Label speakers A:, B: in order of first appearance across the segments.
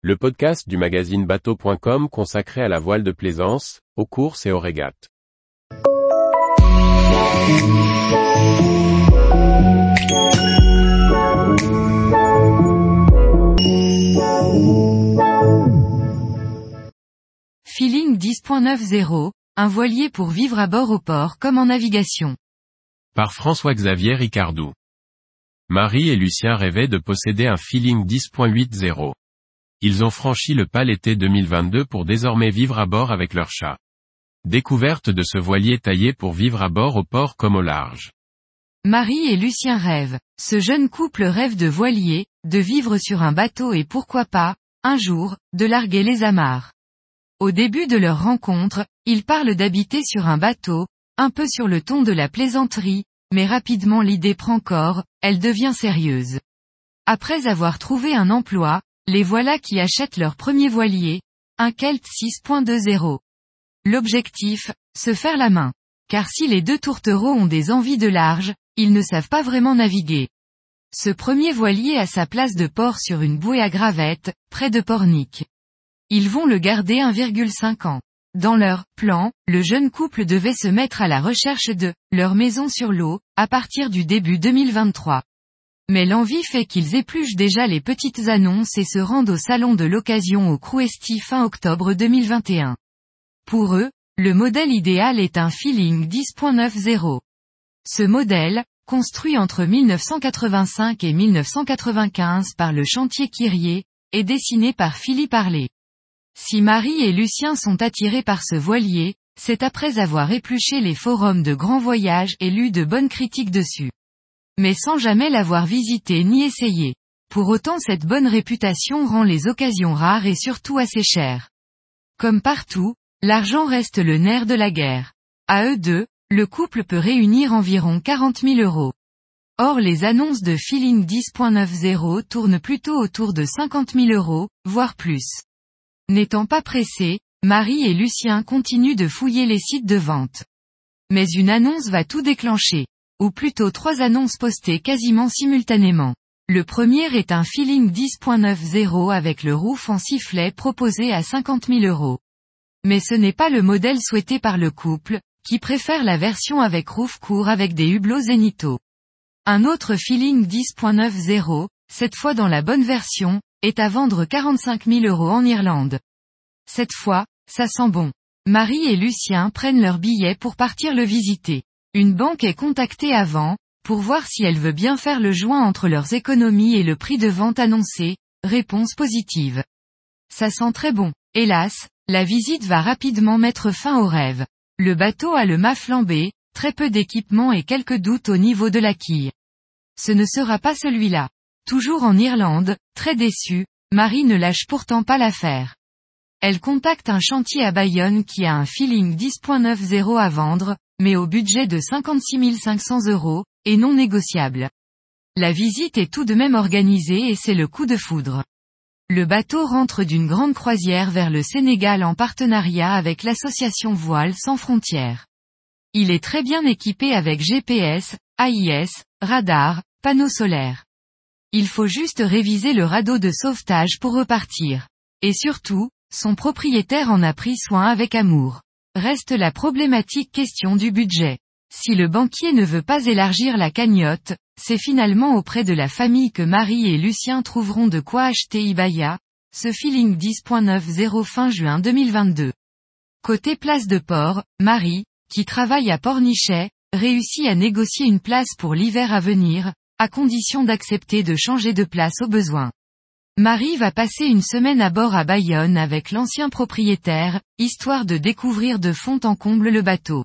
A: le podcast du magazine bateau.com consacré à la voile de plaisance, aux courses et aux régates.
B: Feeling 10.90, un voilier pour vivre à bord au port comme en navigation.
A: Par François-Xavier Ricardou. Marie et Lucien rêvaient de posséder un Feeling 10.80. Ils ont franchi le pas l'été 2022 pour désormais vivre à bord avec leur chat. Découverte de ce voilier taillé pour vivre à bord au port comme au large.
B: Marie et Lucien rêvent. Ce jeune couple rêve de voilier, de vivre sur un bateau et pourquoi pas, un jour, de larguer les amarres. Au début de leur rencontre, ils parlent d'habiter sur un bateau, un peu sur le ton de la plaisanterie, mais rapidement l'idée prend corps, elle devient sérieuse. Après avoir trouvé un emploi, les voilà qui achètent leur premier voilier, un Kelt 6.20. L'objectif, se faire la main. Car si les deux tourtereaux ont des envies de large, ils ne savent pas vraiment naviguer. Ce premier voilier a sa place de port sur une bouée à gravette, près de Pornic. Ils vont le garder 1,5 ans. Dans leur plan, le jeune couple devait se mettre à la recherche de leur maison sur l'eau, à partir du début 2023. Mais l'envie fait qu'ils épluchent déjà les petites annonces et se rendent au salon de l'occasion au Crouesti fin octobre 2021. Pour eux, le modèle idéal est un Feeling 10.90. Ce modèle, construit entre 1985 et 1995 par le chantier Kyrie, est dessiné par Philippe Harley. Si Marie et Lucien sont attirés par ce voilier, c'est après avoir épluché les forums de grands voyages et lu de bonnes critiques dessus. Mais sans jamais l'avoir visité ni essayé. Pour autant cette bonne réputation rend les occasions rares et surtout assez chères. Comme partout, l'argent reste le nerf de la guerre. À eux deux, le couple peut réunir environ 40 000 euros. Or les annonces de Feeling 10.90 tournent plutôt autour de 50 000 euros, voire plus. N'étant pas pressés, Marie et Lucien continuent de fouiller les sites de vente. Mais une annonce va tout déclencher. Ou plutôt trois annonces postées quasiment simultanément. Le premier est un Feeling 10.90 avec le roof en sifflet proposé à 50 000 euros. Mais ce n'est pas le modèle souhaité par le couple, qui préfère la version avec roof court avec des hublots zénithaux. Un autre Feeling 10.90, cette fois dans la bonne version, est à vendre 45 000 euros en Irlande. Cette fois, ça sent bon. Marie et Lucien prennent leur billet pour partir le visiter. Une banque est contactée avant, pour voir si elle veut bien faire le joint entre leurs économies et le prix de vente annoncé, réponse positive. Ça sent très bon. Hélas, la visite va rapidement mettre fin au rêve. Le bateau a le mât flambé, très peu d'équipement et quelques doutes au niveau de la quille. Ce ne sera pas celui-là. Toujours en Irlande, très déçue, Marie ne lâche pourtant pas l'affaire. Elle contacte un chantier à Bayonne qui a un feeling 10.90 à vendre, mais au budget de 56 500 euros, et non négociable. La visite est tout de même organisée et c'est le coup de foudre. Le bateau rentre d'une grande croisière vers le Sénégal en partenariat avec l'association Voile sans frontières. Il est très bien équipé avec GPS, AIS, radar, panneaux solaires. Il faut juste réviser le radeau de sauvetage pour repartir. Et surtout, son propriétaire en a pris soin avec amour. Reste la problématique question du budget. Si le banquier ne veut pas élargir la cagnotte, c'est finalement auprès de la famille que Marie et Lucien trouveront de quoi acheter Ibaya, ce feeling 10.90 fin juin 2022. Côté place de port, Marie, qui travaille à Pornichet, réussit à négocier une place pour l'hiver à venir, à condition d'accepter de changer de place au besoin. Marie va passer une semaine à bord à Bayonne avec l'ancien propriétaire, histoire de découvrir de fond en comble le bateau.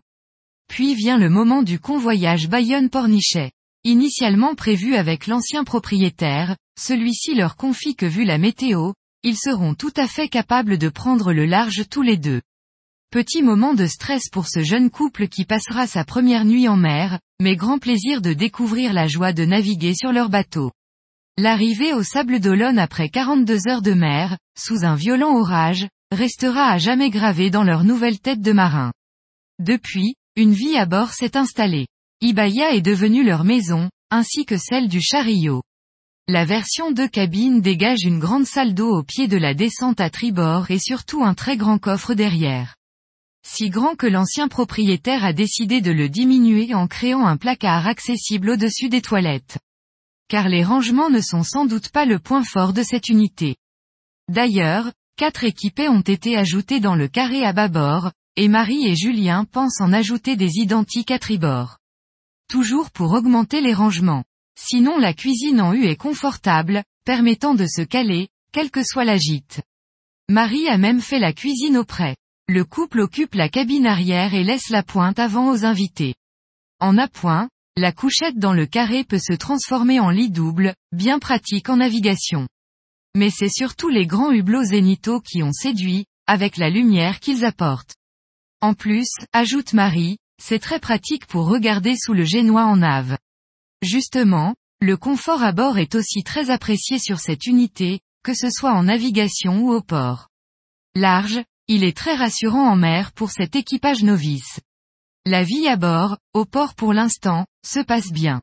B: Puis vient le moment du convoyage Bayonne-Pornichet. Initialement prévu avec l'ancien propriétaire, celui-ci leur confie que vu la météo, ils seront tout à fait capables de prendre le large tous les deux. Petit moment de stress pour ce jeune couple qui passera sa première nuit en mer, mais grand plaisir de découvrir la joie de naviguer sur leur bateau. L'arrivée au Sable d'Olonne après 42 heures de mer, sous un violent orage, restera à jamais gravée dans leur nouvelle tête de marin. Depuis, une vie à bord s'est installée. Ibaya est devenue leur maison, ainsi que celle du Chariot. La version 2 cabine dégage une grande salle d'eau au pied de la descente à tribord et surtout un très grand coffre derrière. Si grand que l'ancien propriétaire a décidé de le diminuer en créant un placard accessible au-dessus des toilettes. Car les rangements ne sont sans doute pas le point fort de cette unité. D'ailleurs, quatre équipés ont été ajoutés dans le carré à bâbord, et Marie et Julien pensent en ajouter des identiques à tribord. Toujours pour augmenter les rangements. Sinon la cuisine en U est confortable, permettant de se caler, quelle que soit la gîte. Marie a même fait la cuisine au près. Le couple occupe la cabine arrière et laisse la pointe avant aux invités. En appoint, la couchette dans le carré peut se transformer en lit double, bien pratique en navigation. Mais c'est surtout les grands hublots zénithaux qui ont séduit, avec la lumière qu'ils apportent. En plus, ajoute Marie, c'est très pratique pour regarder sous le génois en nave. Justement, le confort à bord est aussi très apprécié sur cette unité, que ce soit en navigation ou au port. Large, il est très rassurant en mer pour cet équipage novice. La vie à bord, au port pour l'instant, se passe bien.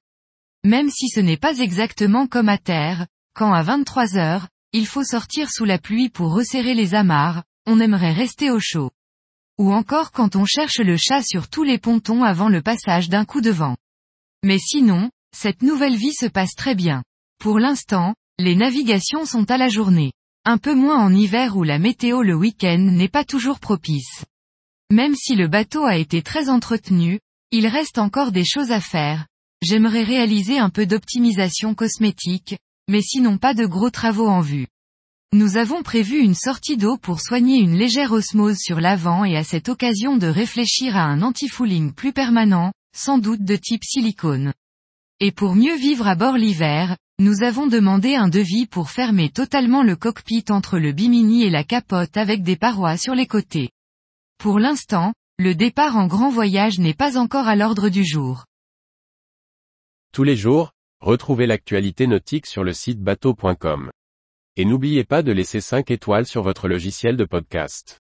B: Même si ce n'est pas exactement comme à terre, quand à 23 heures, il faut sortir sous la pluie pour resserrer les amarres, on aimerait rester au chaud. Ou encore quand on cherche le chat sur tous les pontons avant le passage d'un coup de vent. Mais sinon, cette nouvelle vie se passe très bien. Pour l'instant, les navigations sont à la journée. Un peu moins en hiver où la météo le week-end n'est pas toujours propice. Même si le bateau a été très entretenu, il reste encore des choses à faire. J'aimerais réaliser un peu d'optimisation cosmétique, mais sinon pas de gros travaux en vue. Nous avons prévu une sortie d'eau pour soigner une légère osmose sur l'avant et à cette occasion de réfléchir à un anti-fouling plus permanent, sans doute de type silicone. Et pour mieux vivre à bord l'hiver, nous avons demandé un devis pour fermer totalement le cockpit entre le bimini et la capote avec des parois sur les côtés. Pour l'instant, le départ en grand voyage n'est pas encore à l'ordre du jour.
A: Tous les jours, retrouvez l'actualité nautique sur le site bateau.com. Et n'oubliez pas de laisser 5 étoiles sur votre logiciel de podcast.